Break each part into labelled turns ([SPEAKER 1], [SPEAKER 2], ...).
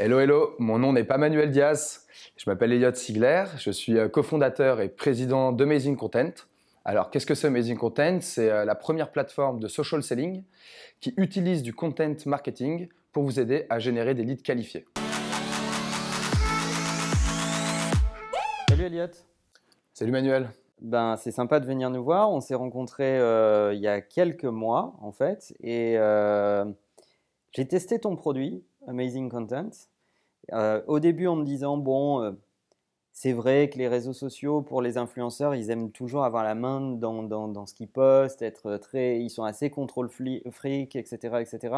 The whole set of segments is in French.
[SPEAKER 1] Hello, hello, mon nom n'est pas Manuel Diaz, je m'appelle Elliot Sigler, je suis euh, cofondateur et président d'Amazing Content. Alors, qu'est-ce que c'est Amazing Content? C'est euh, la première plateforme de social selling qui utilise du content marketing pour vous aider à générer des leads qualifiés.
[SPEAKER 2] Salut Elliot.
[SPEAKER 1] Salut Manuel.
[SPEAKER 2] Ben, c'est sympa de venir nous voir. On s'est rencontrés euh, il y a quelques mois en fait et j'ai testé ton produit Amazing Content. Euh, au début, en me disant, bon, euh, c'est vrai que les réseaux sociaux, pour les influenceurs, ils aiment toujours avoir la main dans, dans, ce qu'ils postent, être très, ils sont assez contrôle freak, etc. etc.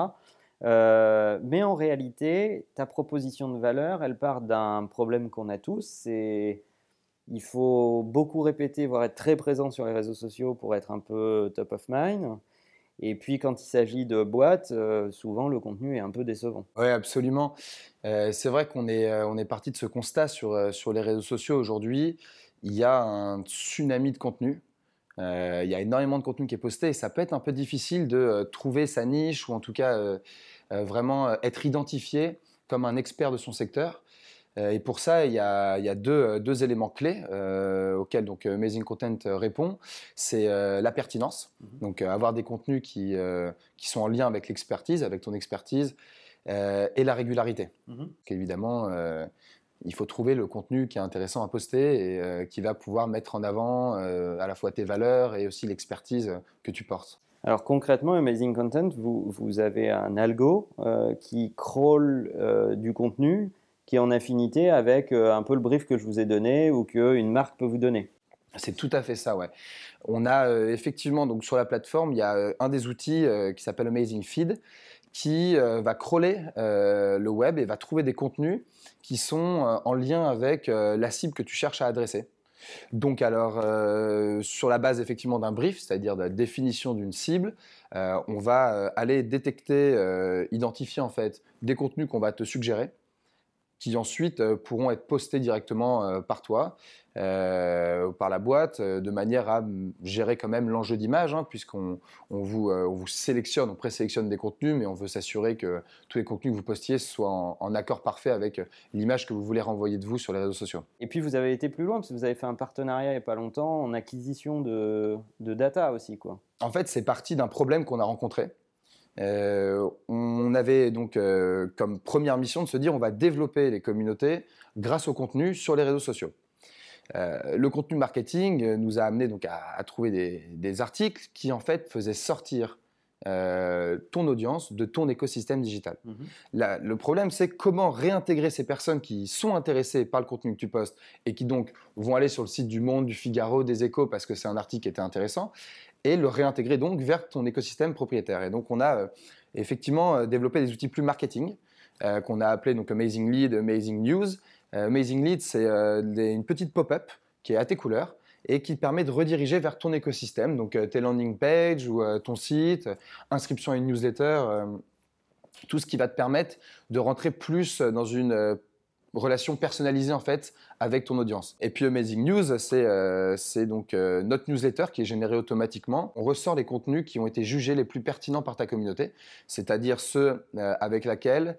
[SPEAKER 2] Euh, mais en réalité, ta proposition de valeur, elle part d'un problème qu'on a tous, c'est il faut beaucoup répéter, voire être très présent sur les réseaux sociaux pour être un peu top of mind. Et puis quand il s'agit de boîtes, euh, souvent le contenu est un peu décevant.
[SPEAKER 1] Oui, absolument. Euh, c'est vrai qu'on est, euh, est parti de ce constat sur, sur les réseaux sociaux aujourd'hui. Il y a un tsunami de contenu. il y a énormément de contenu qui est posté et ça peut être un peu difficile de trouver sa niche ou en tout cas vraiment être identifié comme un expert de son secteur. Euh, et pour ça, il y a, euh, deux, éléments clés euh, auxquels donc, Amazing Content répond. C'est la pertinence, mhm. donc avoir des contenus qui, sont en lien avec l'expertise, avec ton expertise, et la régularité. Mhm. Évidemment, il faut trouver le contenu qui est intéressant à poster et qui va pouvoir mettre en avant à la fois tes valeurs et aussi l'expertise que tu portes.
[SPEAKER 2] Alors concrètement, Amazing Content, vous, avez un algo qui crawl du contenu qui est en affinité avec euh, un peu le brief que je vous ai donné ou qu'une marque peut vous donner.
[SPEAKER 1] C'est tout à fait ça, ouais. On a euh, effectivement, donc sur la plateforme, il y a euh, un des outils qui s'appelle Amazing Feed qui va crawler le web et va trouver des contenus qui sont en lien avec la cible que tu cherches à adresser. Donc alors, sur la base effectivement d'un brief, c'est-à-dire de la définition d'une cible, on va aller détecter, identifier en fait des contenus qu'on va te suggérer qui ensuite euh, pourront être postés directement euh, par toi, euh, par la boîte, de manière à gérer quand même l'enjeu d'image, hein, puisqu'on on vous, vous, sélectionne, on présélectionne des contenus, mais on veut s'assurer que tous les contenus que vous postiez soient en, accord parfait avec l'image que vous voulez renvoyer de vous sur les réseaux sociaux.
[SPEAKER 2] Et puis vous avez été plus loin, parce que vous avez fait un partenariat il n'y a pas longtemps en acquisition de, de data aussi. Quoi.
[SPEAKER 1] En fait, c'est parti d'un problème qu'on a rencontré. Euh, on avait donc euh, comme première mission de se dire on va développer les communautés grâce au contenu sur les réseaux sociaux. Euh, le contenu marketing nous a amené donc à, trouver des, articles qui en fait faisaient sortir ton audience de ton écosystème digital. Mhm. le problème, c'est comment réintégrer ces personnes qui sont intéressées par le contenu que tu postes et qui donc vont aller sur le site du Monde, du Figaro, des Échos parce que c'est un article qui était intéressant et le réintégrer donc vers ton écosystème propriétaire. Et donc on a euh, effectivement euh, développé des outils plus marketing euh, qu'on a appelé donc Amazing Lead, Amazing News. Amazing Lead, c'est une petite pop-up qui est à tes couleurs et qui te permet de rediriger vers ton écosystème, donc tes landing pages ou ton site, inscription à une newsletter, tout ce qui va te permettre de rentrer plus dans une relation personnalisée en fait avec ton audience. Et puis Amazing News, c'est euh, donc euh, notre newsletter qui est générée automatiquement. On ressort les contenus qui ont été jugés les plus pertinents par ta communauté, c'est-à-dire ceux euh, avec laquelle,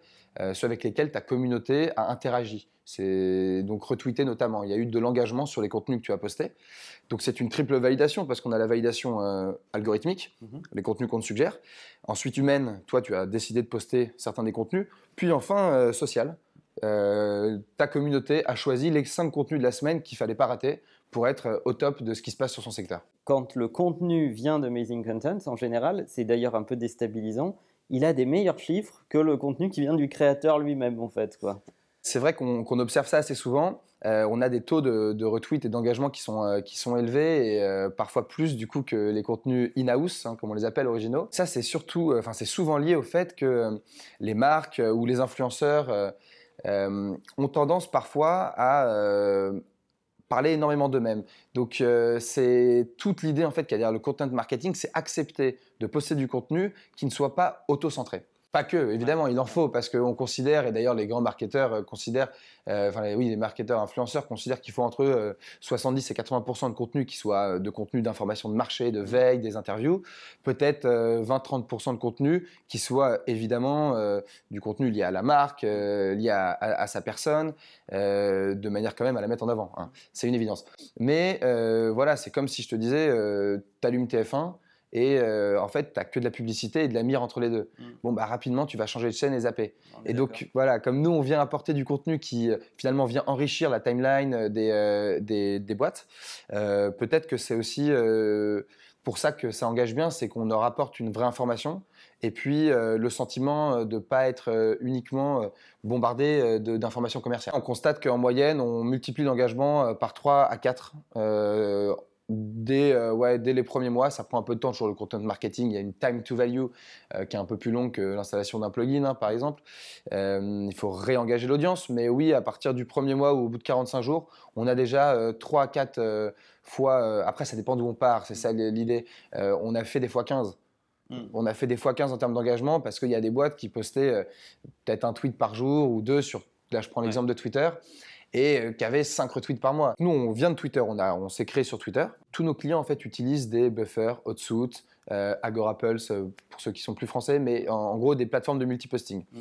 [SPEAKER 1] ceux avec lesquels ta communauté a interagi. C'est donc retweeté notamment. Il y a eu de l'engagement sur les contenus que tu as postés. Donc c'est une triple validation parce qu'on a la validation algorithmique, mhm. les contenus qu'on te suggère. Ensuite humaine, toi tu as décidé de poster certains des contenus. Puis enfin social euh, ta communauté a choisi les cinq contenus de la semaine qu'il fallait pas rater pour être euh, au top de ce qui se passe sur son secteur.
[SPEAKER 2] Quand le contenu vient d'Amazing Content, en général, c'est d'ailleurs un peu déstabilisant, il a des meilleurs chiffres que le contenu qui vient du créateur lui-même, en fait. Quoi.
[SPEAKER 1] C'est vrai qu'on observe ça assez souvent. Euh, on a des taux de, de retweet et d'engagement qui sont, qui sont élevés et parfois plus du coup que les contenus in-house, hein, comme on les appelle originaux. Ça, c'est surtout, enfin, c'est souvent lié au fait que les marques ou les influenceurs euh, ont tendance parfois à euh, parler énormément d'eux-mêmes. Donc euh, c'est toute l'idée en fait qu'il y a derrière le content marketing, c'est accepter de poster du contenu qui ne soit pas auto-centré. Pas que, évidemment, il en faut parce qu'on considère, et d'ailleurs les grands marketeurs euh, considèrent, euh, enfin oui, les marketeurs influenceurs considèrent qu'il faut entre 70 et 80 de contenu qui soit de contenu d'information de marché, de veille, des interviews, peut-être 20-30% de contenu qui soit évidemment du contenu lié à la marque, lié à, sa personne, de manière quand même à la mettre en avant. Hein. C'est une évidence. Mais voilà, c'est comme si je te disais, tu allumes TF1 et euh, en fait, tu n'as que de la publicité et de la mire entre les deux. Mm. Bon, bah, rapidement, tu vas changer de chaîne et zapper. Et donc, voilà, comme nous, on vient apporter du contenu qui euh, finalement vient enrichir la timeline euh, des, des, boîtes, peut-être que c'est aussi pour ça que ça engage bien, c'est qu'on leur apporte une vraie information et puis le sentiment de ne pas être uniquement bombardé d'informations commerciales. On constate qu'en moyenne, on multiplie l'engagement par 3 à 4 dès, euh, ouais, dès les premiers mois. Ça prend un peu de temps sur le content marketing. Il y a une time to value euh, qui est un peu plus longue que l'installation d'un plugin, hein, par exemple. Euh, il faut réengager l'audience. Mais oui, à partir du premier mois ou au bout de 45 jours, on a déjà 3 à 4 fois. après, ça dépend d'où on part. C'est ça l'idée. on a fait des fois 15. Hmm. On a fait des fois 15 en termes d'engagement parce qu'il y a des boîtes qui postaient peut-être un tweet par jour ou deux sur. Là, je prends l'exemple de Twitter et euh, qui avait 5 retweets par mois. Nous, on vient de Twitter, on, a, on s'est créé sur Twitter. Tous nos clients, en fait, utilisent des buffers, Hotsuite, euh, Agorapulse, euh, pour ceux qui sont plus français, mais en, gros, des plateformes de multiposting. Mmh.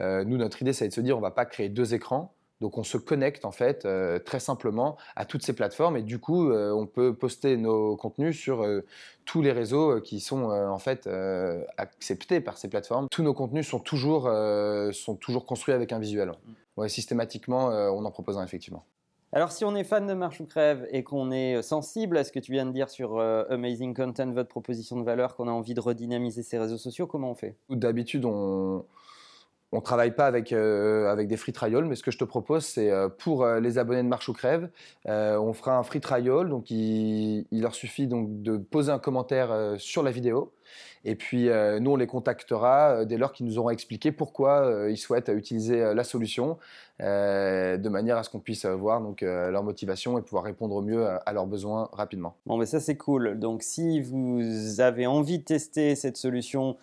[SPEAKER 1] Euh, nous, notre idée, c'est de se dire, on va pas créer deux écrans, donc on se connecte en fait euh, très simplement à toutes ces plateformes et du coup euh, on peut poster nos contenus sur euh, tous les réseaux qui sont en fait acceptés par ces plateformes. Tous nos contenus sont toujours, sont toujours construits avec un visuel. Ouais, systématiquement on en propose un effectivement.
[SPEAKER 2] Alors si on est fan de Marche ou Crève et qu'on est sensible à ce que tu viens de dire sur Amazing Content, votre proposition de valeur, qu'on a envie de redynamiser ces réseaux sociaux, comment on fait?
[SPEAKER 1] D'habitude on on ne travaille pas avec, euh, avec des free trials, mais ce que je te propose, c'est euh, pour euh, les abonnés de Marche ou Crève, on fera un free trial. Donc, il, leur suffit donc de poser un commentaire sur la vidéo. Et puis, nous, on les contactera dès lors qu'ils nous auront expliqué pourquoi ils souhaitent utiliser la solution, de manière à ce qu'on puisse voir leur motivation et pouvoir répondre au mieux à, leurs besoins rapidement.
[SPEAKER 2] Bon, mais ça, c'est cool. Donc, si vous avez envie de tester cette solution,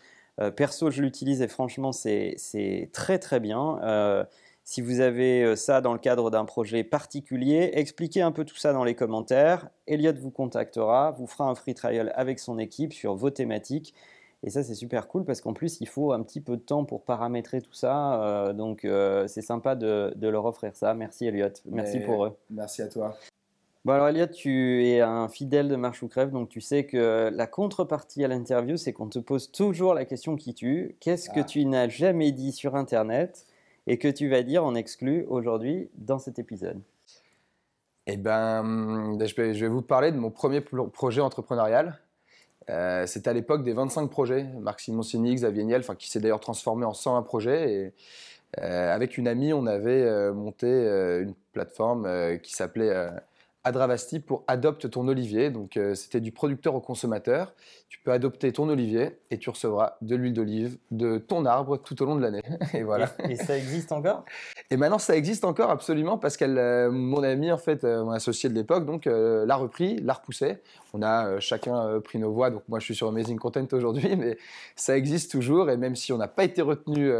[SPEAKER 2] perso, je l'utilise et franchement, c'est très très bien. Euh, si vous avez euh, ça dans le cadre d'un projet particulier, expliquez un peu tout ça dans les commentaires. Elliot vous contactera, vous fera un free trial avec son équipe sur vos thématiques. Et ça, c'est super cool parce qu'en plus, il faut un petit peu de temps pour paramétrer tout ça. donc, c'est sympa de, de, leur offrir ça. Merci, Elliot. Merci pour eux.
[SPEAKER 1] Merci à toi.
[SPEAKER 2] Bon alors Elliot, tu es un fidèle de Marche ou Crève, donc tu sais que la contrepartie à l'interview, c'est qu'on te pose toujours la question qui tue. Qu'est-ce que ah. tu n'as jamais dit sur Internet et que tu vas dire en exclu aujourd'hui dans cet épisode?
[SPEAKER 1] Eh ben, je vais, vous parler de mon premier projet entrepreneurial. Euh, C'était à l'époque des 25 projets, Marc Simoncini, Xavier Niel, qui s'est d'ailleurs transformé en 101 projets. Et, euh, avec une amie, on avait euh, monté une plateforme qui s'appelait Adravasti pour Adopte ton olivier. Donc, euh, c'était du producteur au consommateur. Tu peux adopter ton olivier et tu recevras de l'huile d'olive de ton arbre tout au long de l'année.
[SPEAKER 2] et voilà. Et, ça existe encore?
[SPEAKER 1] Et maintenant, ça existe encore absolument parce que euh, mon ami, en fait, euh, mon associé de l'époque, donc l'a repris, l'a repoussé. On a chacun pris nos voix. Donc, moi, je suis sur Amazing Content aujourd'hui, mais ça existe toujours. Et même si on n'a pas été retenu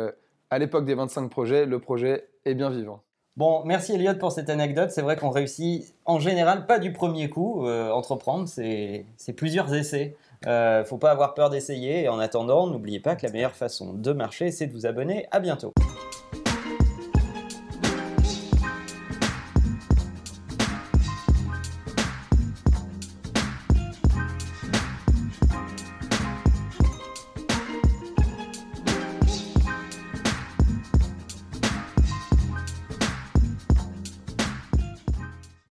[SPEAKER 1] à l'époque des 25 projets, le projet est bien vivant.
[SPEAKER 2] Bon, merci Elliot pour cette anecdote. C'est vrai qu'on réussit en général pas du premier coup. Euh, entreprendre, c'est plusieurs essais. euh, faut pas avoir peur d'essayer. Et en attendant, n'oubliez pas que la meilleure façon de marcher, c'est de vous abonner. À bientôt.